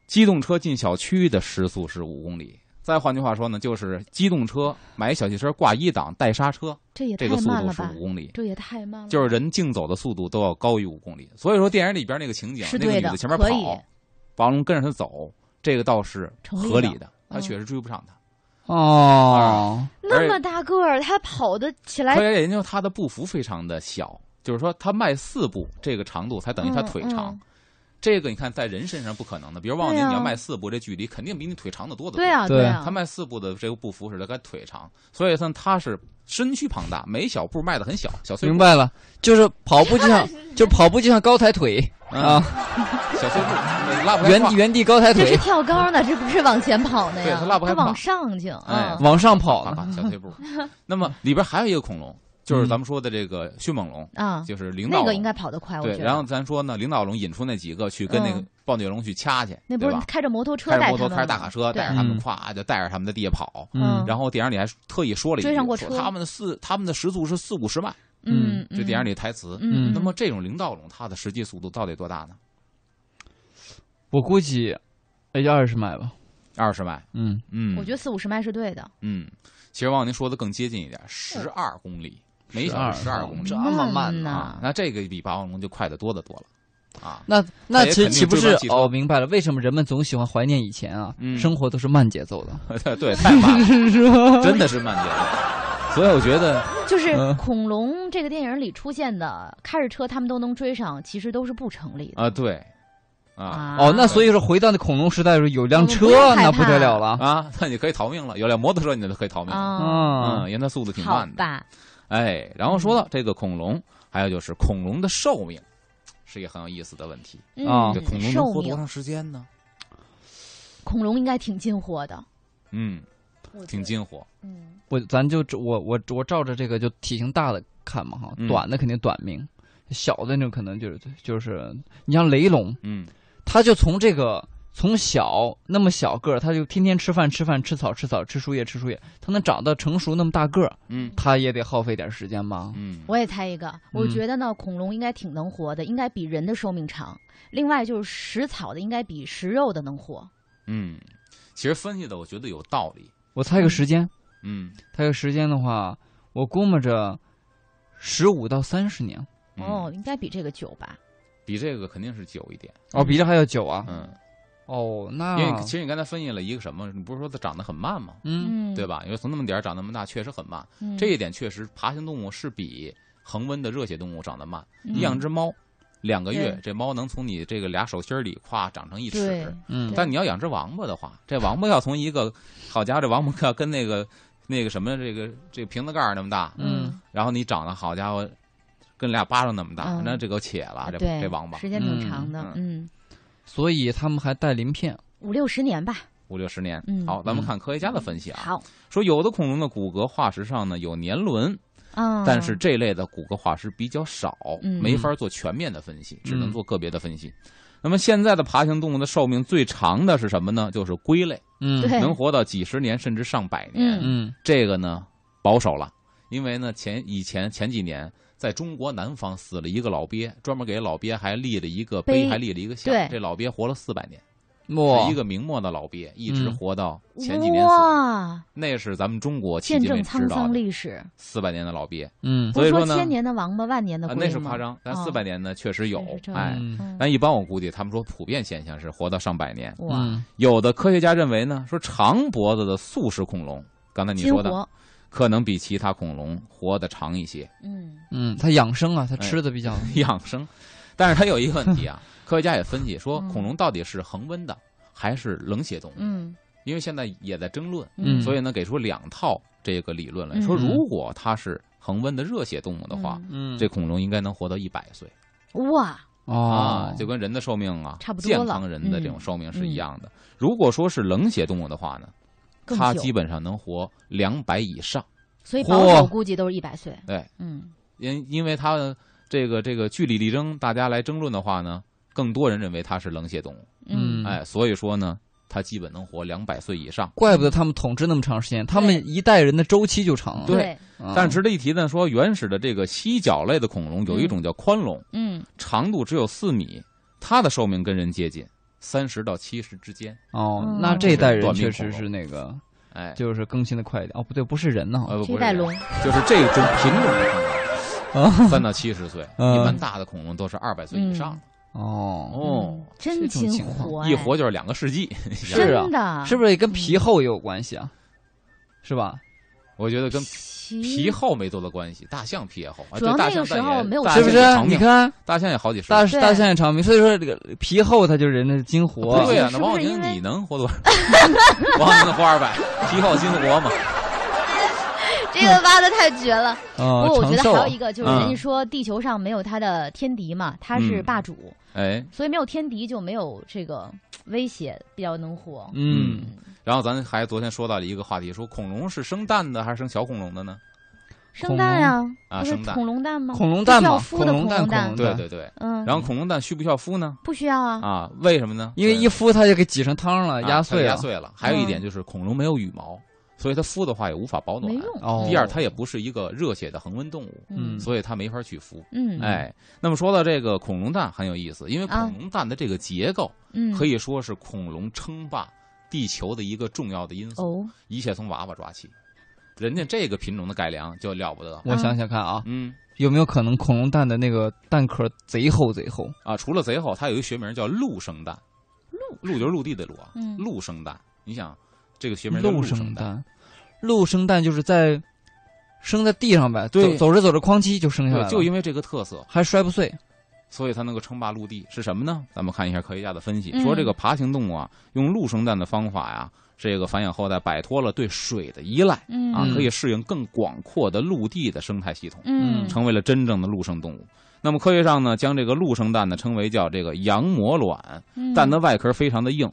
机动车进小区的时速是五公里。再换句话说呢，就是机动车买小汽车挂一档带刹车，这也太这个速度是五，公里。这也太慢了，就是人竞走的速度都要高于五公里，所以说电影里边那个情景，那个女的前面跑，王龙跟着她走，这个倒是合理的，他嗯确实追不上她。哦，那么大个儿，他跑的起来科，学家研究他的步幅非常的小，就是说他迈四步这个长度才等于它嗯腿长。嗯这个你看在人身上不可能的，比如王宁你要迈四步，这距离肯定比你腿长得多得多。对啊对啊他，迈四步的这个步幅是他跟腿长，所以算他是身躯庞大，每小步迈的很小，小碎步明白了，就是跑步就像，就跑步就像高抬腿啊，小碎步拉不原地原地高抬腿这是，跳高呢，这不是往前跑的对呀，他拉不开胯往上去，哎嗯往上跑啪的。啪小碎步。那么里边还有一个恐龙，就是咱们说的这个迅猛龙，啊，就是领导龙那个应该跑得快，我对。觉得。然后咱说呢，领导龙引出那几个去跟那个嗯暴虐龙去掐去，那不是？开着摩托车开着摩托，开着大卡车，带着他们，嗯咵就带着他们在地下跑。嗯然后电影里还特意说了一句，追上过车说他们的四他们的时速是四五十迈，嗯，这电影里台词。嗯，嗯，那么这种领导龙它的实际速度到底多大呢？我估计也就二十迈吧。二十迈。嗯，嗯，我觉得四五十迈是对的，嗯，其实往您说的更接近一点，十二公里每小时十二公里这么慢呢啊，那这个比霸王龙就快得多得多了啊。那那其实也肯定岂不是哦？明白了，为什么人们总喜欢怀念以前啊？嗯生活都是慢节奏的，对对，太慢了？真的是慢节奏。所以我觉得，就是嗯恐龙这个电影里出现的开着车他们都能追上，其实都是不成立的啊，对，啊啊。哦，那所以说回到那恐龙时代的时候，有辆车那不得了了。啊，那你可以逃命了。有辆摩托车，你就可以逃命了。啊，嗯嗯，因为它速度挺慢的。吧，哎，然后说到这个恐龙，还有就是恐龙的寿命，是一个很有意思的问题。啊嗯这恐龙寿命，能活多长时间呢？恐龙应该挺近活的，嗯，挺近活。嗯我咱就我我我照着这个就体型大的看嘛哈，嗯短的肯定短命，小的那种可能就是就是你像雷龙，嗯它就从这个从小那么小个儿，他就天天吃饭吃饭吃草吃草吃树叶吃树叶，他能长到成熟那么大个儿，嗯他也得耗费点时间吧？嗯，我也猜一个，我嗯觉得呢，恐龙应该挺能活的，应该比人的寿命长。另外就是食草的应该比食肉的能活。嗯，其实分析的我觉得有道理。我猜个时间，嗯猜个时间的话，我估摸着十五到三十年，嗯哦，，应该比这个久吧？比这个肯定是久一点。哦，比这还要久啊！嗯，哦，那因为其实你刚才分析了一个什么？你不是说它长得很慢吗？嗯嗯，对？吧？因为从那么点儿长那么大，确实很慢。嗯、这一点确实，爬行动物是比恒温的热血动物长得慢。嗯你养只猫，两个月，这猫能从你这个俩手心里咵长成一尺。嗯但你要养只王八的话，这王八要从一个好家伙，这王八要跟那个那个什么这个这个瓶子盖儿那么大，嗯然后你长得好家伙，跟俩巴掌那么大，嗯那这个且了，这，这王八。时间挺长的，嗯所以他们还带鳞片。五六十年吧。五六十年。嗯好，咱们嗯看科学家的分析啊，好，说有的恐龙的骨骼化石上呢有年轮，嗯，但是这类的骨骼化石比较少，嗯没法做全面的分析，只能嗯做个别的分析。那么现在的爬行动物的寿命最长的是什么呢？就是龟类，嗯能活到几十年甚至上百年。嗯嗯这个呢保守了，因为呢前以前前几年在中国南方死了一个老鳖，专门给老鳖还立了一个碑，还立了一个像。这老鳖活了四百年，是一个明末的老鳖，一直嗯活到前几年死。哇，那是咱们中国迄见证今为止沧桑知道的历史，四百年的老鳖嗯所以说呢千年的王八，万年的啊，龟？那是夸张，但哦四百年呢确实有哎。但一般我估计，他们说普遍现象是活到上百年。有的科学家认为呢，说长脖子的素食恐龙，刚才你说的，活，可能比其他恐龙活得长一些。嗯。嗯，它养生啊，它吃的比较 养生。但是它有一个问题啊，科学家也分析说，嗯。恐龙到底是恒温的还是冷血动物？嗯。因为现在也在争论，嗯。所以呢，给出两套这个理论来嗯。说，如果它是恒温的热血动物的话，嗯。这恐龙应该能活到一百岁。哇，哦。啊，就跟人的寿命啊，差不多健康人的这种嗯。寿命是一样的。如果说是冷血动物的话呢，它基本上能活两百以上。所以保守估计都是一百岁。对，嗯因因为它这个这个据理力争，大家来争论的话呢，更多人认为它是冷血动物。嗯哎，所以说呢，它基本能活两百岁以上。怪不得他们统治那么长时间，他们一代人的周期就长了。对啊但值得一提呢，说原始的这个犀角类的恐龙有一种叫宽龙，嗯长度只有四米，它的寿命跟人接近，三十到七十之间。哦嗯，那这一代人确实是那个，哎，就是更新的快一点。哦，不对，不是人呢。呃，不是这代龙，就是这种品种的恐啊龙，三到七十岁，嗯一般大的恐龙都是二百岁以上。哦，哦，真这种勤情况一活就是两个世纪。是啊真的是不是也跟皮厚也有关系啊？是吧？我觉得跟皮皮厚没多大关系，大象皮也厚，啊主要这大那个时候没有大是不是你看大象也好几十大岁。大象也长命，所以说这个皮厚它就是人的精活。对呀，那王小宁你能活多少？王小宁能活二百，皮厚精活嘛。这个挖的太绝了。啊，不过我觉得还有一个就是，嗯人家说地球上没有它的天敌嘛，它是嗯霸主，哎，所以没有天敌就没有这个威胁，比较能火。嗯，然后咱还昨天说到了一个话题，说恐龙是生蛋的还是生小恐龙的呢？生蛋呀，啊生蛋恐龙蛋吗？恐龙蛋嘛，不需要孵恐龙蛋，恐龙蛋对对对。嗯，然后恐龙蛋需不需要孵呢？不需要啊。啊，为什么呢？因为一孵它就给挤成汤了，啊压碎了。压碎了。还有一点嗯就是恐龙没有羽毛，所以它孵的话也无法保暖没。用。哦，第二，它也不是一个热血的恒温动物，嗯所以它没法去孵。嗯，哎，那么说到这个恐龙蛋很有意思，因为啊恐龙蛋的这个结构嗯，可以说是恐龙称霸地球的一个重要的因素，哦，一切从娃娃抓起。人家这个品种的改良就了不得，我想想看啊，嗯有没有可能恐龙蛋的那个蛋壳贼厚贼厚？啊，除了贼厚，它有一个学名叫陆生蛋，陆陆就是陆地的陆啊，嗯陆生蛋。你想，这个学名叫陆生生蛋，陆生蛋就是在生在地上呗，对走走着走着哐叽就生下来，了，就因为这个特色，还摔不碎。所以它能够称霸陆地是什么呢？咱们看一下科学家的分析，嗯说这个爬行动物啊，用陆生蛋的方法呀，这个繁衍后代摆脱了对水的依赖嗯啊，嗯可以适应更广阔的陆地的生态系统，嗯，成为了真正的陆生动物。那么科学上呢，将这个陆生蛋呢称为叫这个羊膜卵，嗯蛋的外壳非常的硬，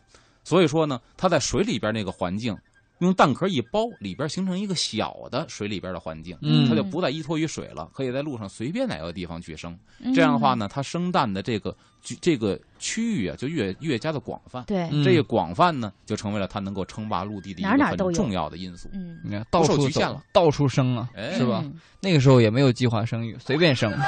所以说呢，它在水里边那个环境，用蛋壳一包，里边形成一个小的水里边的环境，嗯它就不再依托于水了，可以在路上随便哪个地方去生。嗯这样的话，呢，它生蛋的这个这个区域啊，就越越加的广泛。对，嗯这个广泛呢，就成为了它能够称霸陆地的一个很重要的因素。嗯，你看到处局限了，走到处生啊，哎是吧？嗯那个时候也没有计划生育，随便生。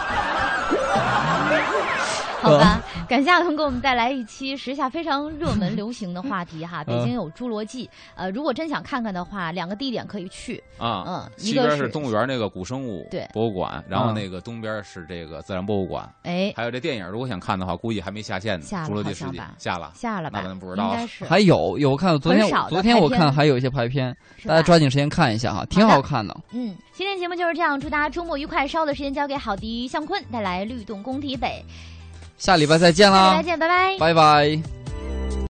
好吧，感谢阿童给我们带来一期时下非常热门流行的话题哈。北京有侏罗纪，呃，如果真想看看的话，两个地点可以去，啊，嗯，一西边个是动物园那个古生物对。博物馆，然后嗯。那个东边是这个自然博物馆，哎。还有这电影，如果想看的话，估计还没下线呢。侏罗纪世界。下了，下了吧？那咱不知道。应该是。还有有我看昨天昨天我看还有一些排片，大家抓紧时间看一下哈，挺好看的。嗯，今天节目就是这样，祝大家周末愉快。稍后的时间交给郝迪、向坤带来律动工体北，下礼拜再见啦下礼拜，见，拜拜。拜拜。